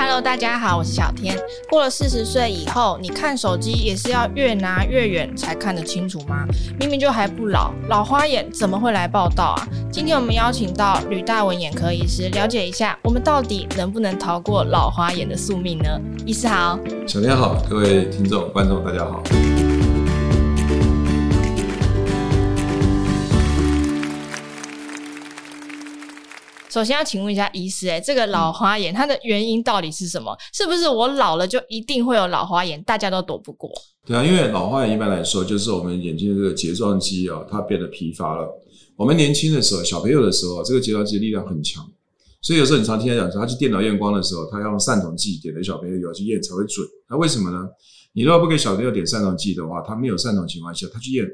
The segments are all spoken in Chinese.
Hello，大家好，我是小天。过了四十岁以后，你看手机也是要越拿越远才看得清楚吗？明明就还不老，老花眼怎么会来报道啊？今天我们邀请到吕大文眼科医师，了解一下我们到底能不能逃过老花眼的宿命呢？医师好，小天好，各位听众观众大家好。首先要请问一下医师，哎，这个老花眼它的原因到底是什么？是不是我老了就一定会有老花眼，大家都躲不过？对啊，因为老花眼一般来说就是我们眼睛的这个睫状肌啊，它变得疲乏了。我们年轻的时候，小朋友的时候，这个睫状肌力量很强，所以有时候你常听他讲说，他去电脑验光的时候，他要用散瞳剂点的小朋友有去验才会准。那为什么呢？你如果不给小朋友点散瞳剂的话，他没有散瞳情况下，他去验。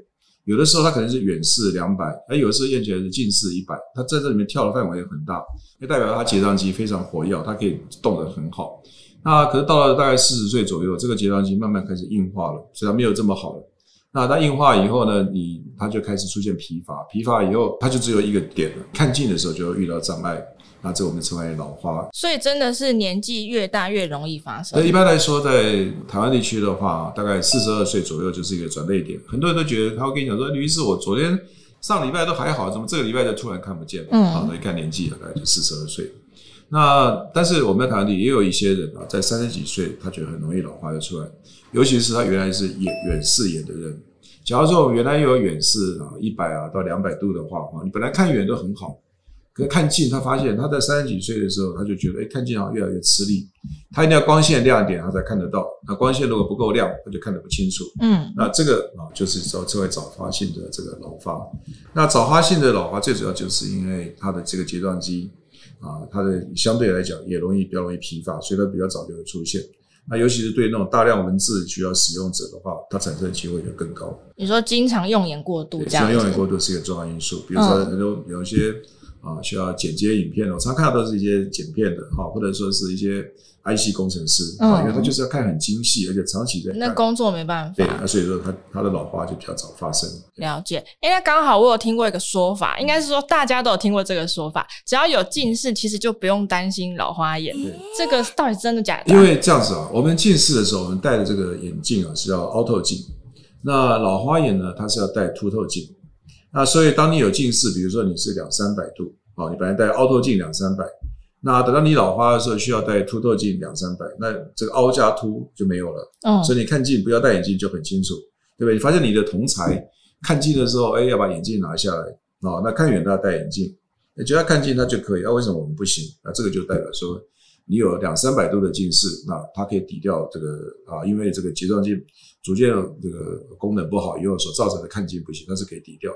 有的时候它可能是远视两百，而有的时候验起来是近视一百，它在这里面跳的范围也很大，就代表它睫状肌非常活跃，它可以动得很好。那可是到了大概四十岁左右，这个睫状肌慢慢开始硬化了，所以它没有这么好了。那它硬化以后呢，你它就开始出现疲乏，疲乏以后它就只有一个点了，看近的时候就会遇到障碍。那这我们称为老花，所以真的是年纪越大越容易发生。那一般来说，在台湾地区的话，大概四十二岁左右就是一个转捩点。很多人都觉得他会跟你讲说：“吕医师，我昨天上礼拜都还好，怎么这个礼拜就突然看不见了？”嗯，好，那一看年纪大概就四十二岁。那但是我们在台湾地也有一些人啊，在三十几岁，他觉得很容易老花就出来，尤其是他原来是远远视眼的人。假如说我们原来有远视啊，一百啊到两百度的话，哈，你本来看远都很好。可是看近，他发现他在三十几岁的时候，他就觉得，哎，看近好像越来越吃力。他一定要光线亮一点，他才看得到。那光线如果不够亮，他就看得不清楚。嗯，那这个啊，就是说称为早发性的这个老花。那早发性的老花最主要就是因为它的这个睫状肌啊，它的相对来讲也容易比较容易疲乏，所以它比较早就会出现。那尤其是对那种大量文字需要使用者的话，它产生的机会就更高。你说经常用眼过度，经常用眼过度是一个重要因素。比如说很多有一些。啊，需要剪接影片，我常看到都是一些剪片的哈，或者说是一些 IC 工程师啊，因为他就是要看很精细，而且长期在那工作没办法，对，那所以说他他的老花就比较早发生。了解，因为刚好我有听过一个说法，应该是说大家都有听过这个说法，只要有近视，其实就不用担心老花眼。对，这个到底真的假的？因为这样子啊，我们近视的时候，我们戴的这个眼镜啊是要凹透镜，那老花眼呢，它是要戴凸透镜。那所以，当你有近视，比如说你是两三百度，好，你本来戴凹透镜两三百，那等到你老花的时候需要戴凸透镜两三百，那这个凹加凸就没有了。嗯，所以你看近不要戴眼镜就很清楚，对不对？你发现你的同才看近的时候，哎，要把眼镜拿下来，啊，那看远都要戴眼镜，你觉得看近他就可以，那为什么我们不行？那这个就代表说。你有两三百度的近视，那它可以抵掉这个啊，因为这个睫状肌逐渐这个功能不好以后所造成的看近不行，那是可以抵掉。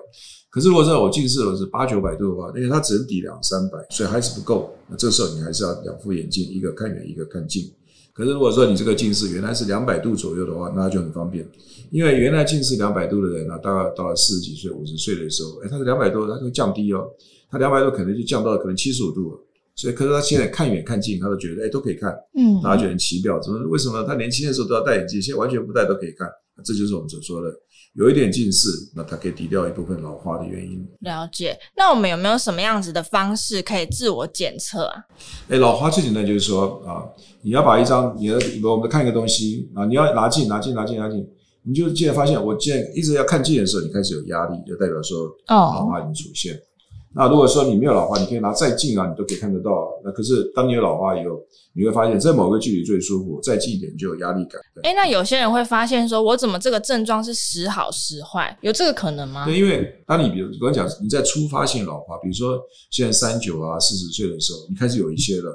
可是如果说我近视我是八九百度的话，因为它只能抵两三百，所以还是不够。那这时候你还是要两副眼镜，一个看远，一个看近。可是如果说你这个近视原来是两百度左右的话，那就很方便，因为原来近视两百度的人呢，大概到了四十几岁、五十岁的时候，哎，他是两百度，他会降低哦，他两百度可能就降到可能七十五度了。所以，可是他现在看远看近，他都觉得哎、欸、都可以看，嗯，大家觉得很奇妙，怎么为什么他年轻的时候都要戴眼镜，现在完全不戴都可以看？这就是我们所说的有一点近视，那它可以抵掉一部分老化的原因。了解。那我们有没有什么样子的方式可以自我检测啊？哎、欸，老花最简单就是说啊，你要把一张你的我们看一个东西啊，你要拿近拿近拿近拿近，你就既然发现我既然一直要看近的时候，你开始有压力，就代表说老花已经出现。哦那如果说你没有老花，你可以拿再近啊，你都可以看得到。那可是当你有老花以后，你会发现在某个距离最舒服，再近一点就有压力感。哎、欸，那有些人会发现说，我怎么这个症状是时好时坏？有这个可能吗？对，因为当你比如我讲你在初发性老花，比如说现在三九啊四十岁的时候，你开始有一些了。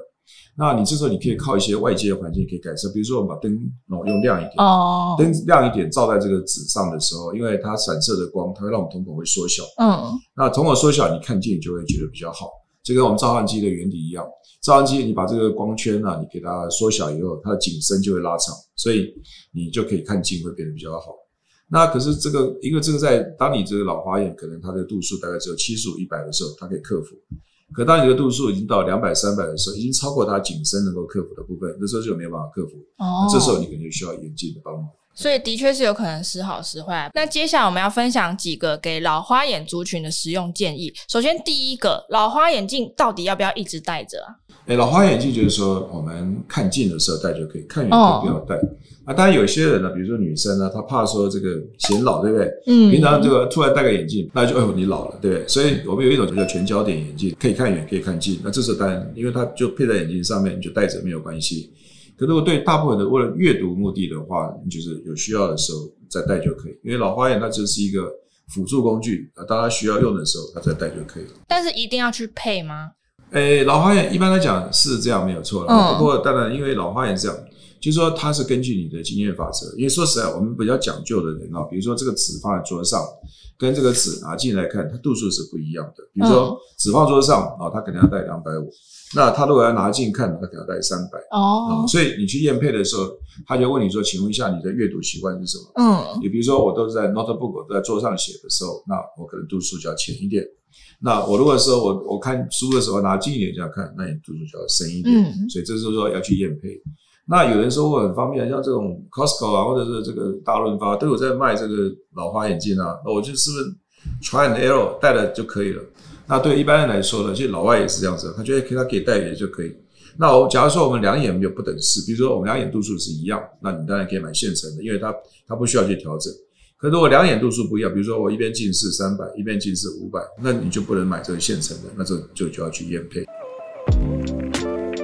那你这时候你可以靠一些外界的环境可以改善，比如说我们把灯哦用亮一点，哦，灯亮一点照在这个纸上的时候，因为它散射的光，它会让我们瞳孔会缩小，嗯，那瞳孔缩小，你看近就会觉得比较好，就跟我们照相机的原理一样，照相机你把这个光圈啊，你给它缩小以后，它的景深就会拉长，所以你就可以看近会变得比较好。那可是这个，因为这个在当你这个老花眼可能它的度数大概只有七十五、一百的时候，它可以克服。可当你的度数已经到两百、三百的时候，已经超过它景深能够克服的部分，那时候就没有办法克服。哦，这时候你可能就需要眼镜的帮忙。所以的确是有可能时好时坏。那接下来我们要分享几个给老花眼族群的实用建议。首先，第一个，老花眼镜到底要不要一直戴着啊？哎，老花眼镜就是说，我们看近的时候戴就可以，看远就不要戴。哦、啊，当然有些人呢，比如说女生呢，她怕说这个显老，对不对？嗯。平常这个突然戴个眼镜，那就哎呦你老了，对不对？所以我们有一种叫全焦点眼镜，可以看远，可以看近。那这时候当然，因为它就配在眼镜上面，你就戴着没有关系。可如果对大部分的为了阅读目的的话，你就是有需要的时候再戴就可以。因为老花眼它就是一个辅助工具啊，当它需要用的时候，它再戴就可以了。但是一定要去配吗？诶，老花眼一般来讲是这样没有错的。哦、不过当然，因为老花眼是这样，就是说它是根据你的经验法则。因为说实在，我们比较讲究的人啊，比如说这个纸放在桌上，跟这个纸拿进来看，它度数是不一样的。比如说纸放桌上啊，它肯定要带两百五。那他如果要拿近看，他可能要带三百哦。所以你去验配的时候，他就问你说：“请问一下，你的阅读习惯是什么？”嗯，你比如说我都是在 notebook 都在桌上写的时候，那我可能度数就要浅一点。那我如果说我我看书的时候拿近一点这样看，那你度数就要深一点。嗯，所以这时候说要去验配。那有人说我很方便，像这种 Costco 啊，或者是这个大润发都有在卖这个老花眼镜啊，那我就是不是 try and error 戴了就可以了。那对一般人来说呢，其实老外也是这样子，他觉得给他给戴也就可以。那我假如说我们两眼没有不等式，比如说我们两眼度数是一样，那你当然可以买现成的，因为它它不需要去调整。可是我两眼度数不一样，比如说我一边近视三百，一边近视五百，那你就不能买这个现成的，那这就就要去验配。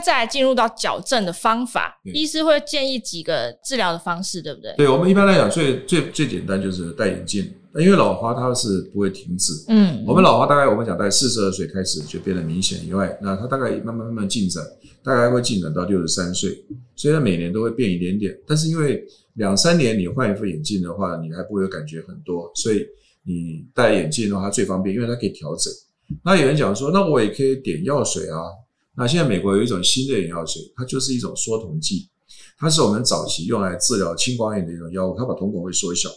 那再来进入到矫正的方法，医师会建议几个治疗的方式，对不对？对，我们一般来讲，最最最简单就是戴眼镜，因为老花它是不会停止。嗯，我们老花大概我们讲在四十二岁开始就变得明显以外，那它大概慢慢慢慢进展，大概会进展到六十三岁，所以它每年都会变一点点。但是因为两三年你换一副眼镜的话，你还不会有感觉很多，所以你戴眼镜的话它最方便，因为它可以调整。那有人讲说，那我也可以点药水啊。那现在美国有一种新的眼药水，它就是一种缩瞳剂，它是我们早期用来治疗青光眼的一种药物，它把瞳孔会缩小。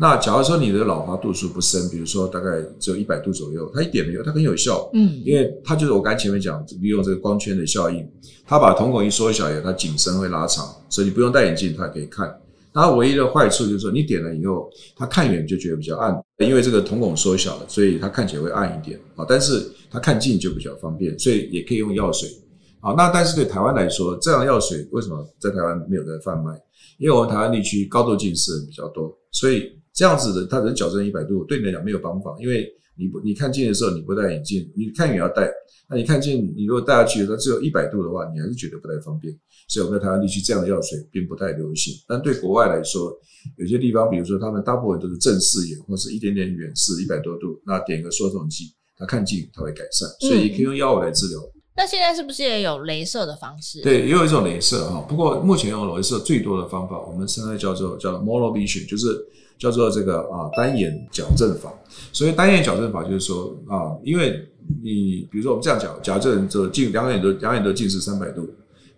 那假如说你的老花度数不深，比如说大概只有一百度左右，它一点没有，它很有效，嗯，因为它就是我刚才前面讲利用这个光圈的效应，它把瞳孔一缩小以后，它景深会拉长，所以你不用戴眼镜，它也可以看。它唯一的坏处就是说，你点了以后，它看远就觉得比较暗，因为这个瞳孔缩小了，所以它看起来会暗一点啊。但是它看近就比较方便，所以也可以用药水啊。那但是对台湾来说，这样药水为什么在台湾没有在贩卖？因为我们台湾地区高度近视人比较多，所以这样子的它能矫正一百度，对你来讲没有帮法，因为你不你看近的时候你不戴眼镜，你看远要戴，那你看近你如果戴下去它只有一百度的话，你还是觉得不太方便。所以我们在台湾地区这样的药水并不太流行，但对国外来说，有些地方，比如说他们大部分都是正视眼或是一点点远视，一百多度，那点个缩瞳剂，它看近它会改善，所以也可以用药物来治疗。嗯。那现在是不是也有镭射的方式？对，也有一种镭射哈，不过目前用镭射最多的方法，我们现在叫做叫做 monovision，就是叫做这个啊单眼矫正法。所以单眼矫正法就是说啊，因为你比如说我们这样讲，假如这人就近两眼都两眼都近视三百度。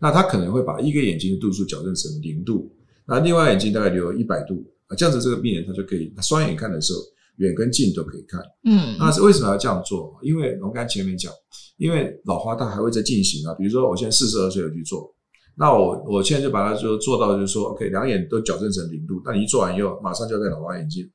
那他可能会把一个眼睛的度数矫正成零度，那另外眼睛大概留一百度啊，这样子这个病人他就可以双眼看的时候，远跟近都可以看。嗯，那是为什么要这样做？因为我们刚才前面讲，因为老花它还会再进行啊。比如说我现在四十二岁有去做，那我我现在就把它就做到就是说，OK，两眼都矫正成零度，那你一做完以后，马上就要戴老花眼镜。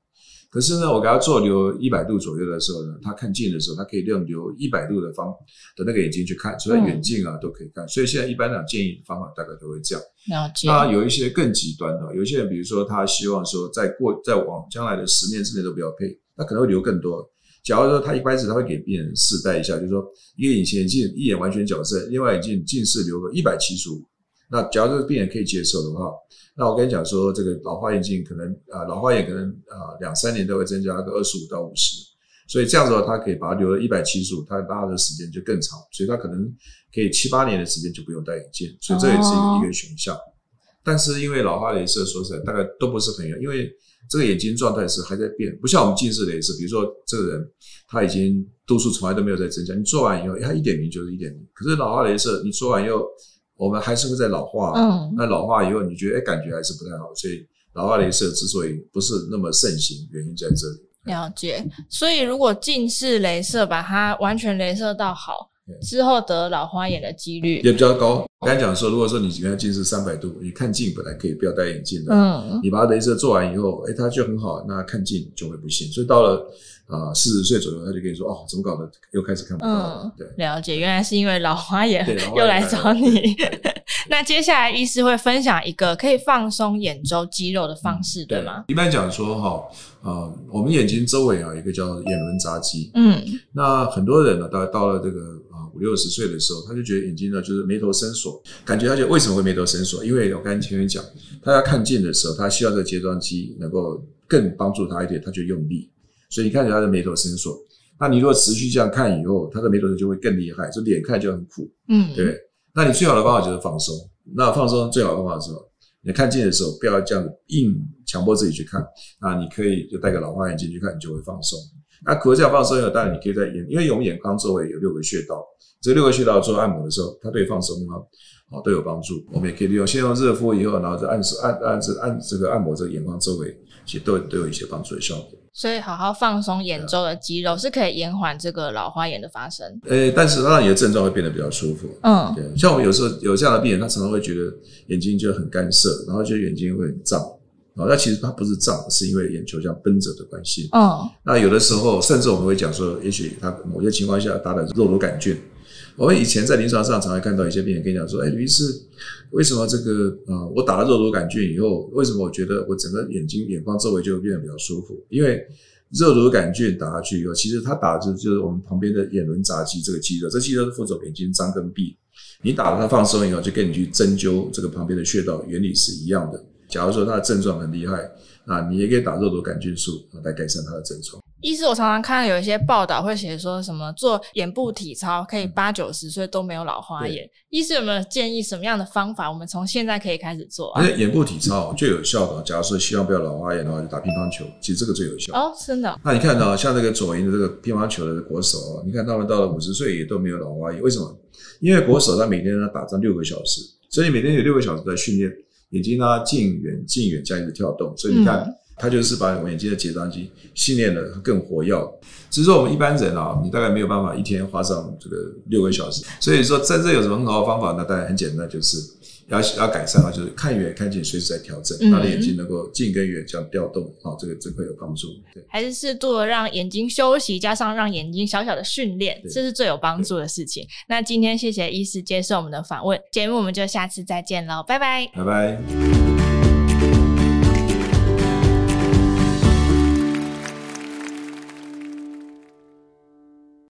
可是呢，我给他做留一百度左右的时候呢，他看近的时候，他可以用留一百度的方的那个眼睛去看，所以远近啊都可以看。所以现在一般的建议方法大概都会这样。了解。那有一些更极端的，有一些人比如说他希望说在过在往将来的十年之内都不要配，那可能会留更多。假如说他一开始他会给病人试戴一下，就是说一个隐形眼镜一眼完全矫正，另外眼镜近视留个一百七十五。那假如这个病人可以接受的话。那我跟你讲说，这个老花眼镜可能啊，老花眼可能啊，两三年都会增加个二十五到五十，所以这样子的话，他可以把它留到一百七十五，他拉的时间就更长，所以他可能可以七八年的时间就不用戴眼镜，所以这也是一个选项。但是因为老花镭射说实在大概都不是很远，因为这个眼睛状态是还在变，不像我们近视镭射，比如说这个人他已经度数从来都没有在增加，你做完以后，他一点零就是一点零，可是老花镭射你做完以后。我们还是会在老化，嗯，那老化以后你觉得哎感觉还是不太好，所以老化镭射之所以不是那么盛行，原因在这里。了解，所以如果近视镭射把它完全镭射到好。之后得老花眼的几率也比较高。刚才讲说，如果说你原来近视三百度，你看近本来可以不要戴眼镜的，嗯，你把它镭射做完以后，哎，它就很好，那看近就会不行。所以到了啊四十岁左右，他就跟你说，哦，怎么搞的，又开始看不到了。嗯，对，了解，原来是因为老花眼又来找你。那接下来医师会分享一个可以放松眼周肌肉的方式，嗯、对吗？一般讲说哈，呃，我们眼睛周围啊有一个叫眼轮匝肌，嗯，那很多人呢，到到了这个啊五六十岁的时候，他就觉得眼睛呢就是眉头深锁，感觉他就为什么会眉头深锁？因为我刚才前面讲，他要看近的时候，他需要这个睫状肌能够更帮助他一点，他就用力，所以你看着他的眉头深锁。那你如果持续这样看以后，他的眉头就会更厉害，就脸看就很苦，嗯，对。那你最好的方法就是放松。那放松最好的方法是什么？你看近的时候不要这样硬强迫自己去看。那你可以就戴个老花眼镜去看，你就会放松。那可是这样放松以后，当然你可以在眼，因为我们眼眶周围有六个穴道，这六个穴道做按摩的时候，它对放松啊，哦都有帮助。我们也可以利用先用热敷以后，然后再按按按这按这个按摩这个眼眶周围，其实都都有一些帮助的效果。所以，好好放松眼周的肌肉是可以延缓这个老花眼的发生。诶、欸，但是让你的症状会变得比较舒服。嗯，对。像我们有时候有这样的病人，他常常会觉得眼睛就很干涩，然后觉得眼睛会很胀。啊，那其实它不是胀，是因为眼球像绷着的关系。哦，那有的时候，甚至我们会讲说，也许他某些情况下打的肉毒杆菌。我们以前在临床上常常看到一些病人跟你讲说：“哎，吕医师，为什么这个啊、呃，我打了肉毒杆菌以后，为什么我觉得我整个眼睛眼眶周围就会变得比较舒服？因为肉毒杆菌打下去以后，其实它打的就是我们旁边的眼轮匝肌这个肌肉，这肌肉是负责眼睛张跟闭。你打了它放松以后，就跟你去针灸这个旁边的穴道原理是一样的。假如说他的症状很厉害，那你也可以打肉毒杆菌素来改善他的症状。”医师，我常常看到有一些报道会写说什么做眼部体操可以八九十岁都没有老花眼。医师有没有建议什么样的方法，我们从现在可以开始做啊？因为眼部体操最有效的，假如说希望不要老花眼的话，就打乒乓球，其实这个最有效。哦，真的。那你看到像那个左营的这个乒乓球的国手，你看他们到了五十岁也都没有老花眼，为什么？因为国手他每天呢打上六个小时，所以每天有六个小时在训练眼睛呢近远近远这样一个跳动，所以你看。嗯他就是把我们眼睛的睫状肌训练的更活跃。只是说我们一般人啊，你大概没有办法一天花上这个六个小时。所以说在这有什么很好的方法呢？当然很简单，就是要要改善啊，就是看远看近随时在调整，让眼睛能够近跟远这样调动啊，这个真会有帮助。对，还是适度的让眼睛休息，加上让眼睛小小的训练，这是最有帮助的事情。那今天谢谢医师接受我们的访问，节目我们就下次再见喽，拜拜，拜拜。